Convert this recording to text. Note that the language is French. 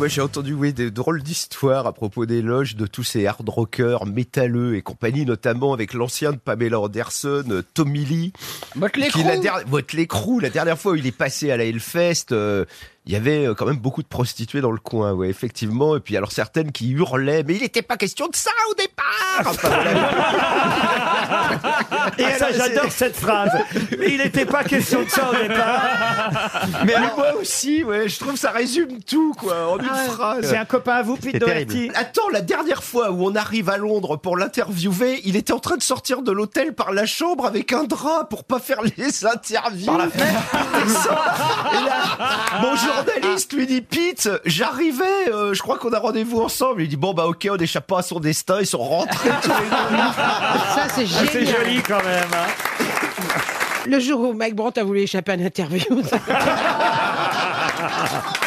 moi j'ai entendu oui, des drôles d'histoires à propos des loges de tous ces hard rockers métalleux et compagnie, notamment avec l'ancien de Pamela Anderson, euh, Tommy Lee. Motley la Crue. Crue, la dernière fois où il est passé à la Hellfest, euh, il y avait euh, quand même beaucoup de prostituées dans le coin, ouais, effectivement. Et puis alors certaines qui hurlaient, mais il n'était pas question de ça au départ. Enfin. Et Ah, ça, ça, j'adore cette phrase. Mais il n'était pas question de ça au départ. mais moi aussi, ouais, je trouve que ça résume tout, quoi, en une phrase. C'est un copain à vous, Pete Doherty Attends, la dernière fois où on arrive à Londres pour l'interviewer, il était en train de sortir de l'hôtel par la chambre avec un drap pour pas faire les interviews. Par la Et là, mon journaliste lui dit Pete, j'arrivais, euh, je crois qu'on a rendez-vous ensemble. Il dit bon bah ok, on n'échappe pas à son destin. Ils sont rentrés tous les deux. Ça, c'est Ah, C'est génial. joli quand même. hein. Le jour où Mike Brandt a voulu échapper à une interview.